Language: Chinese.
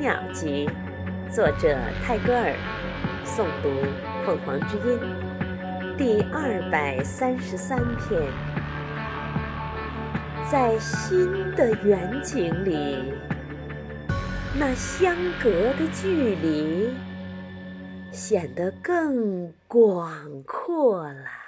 鸟集作者泰戈尔诵读凤凰之音。第二百三十三篇。在新的远景里那相隔的距离显得更广阔了。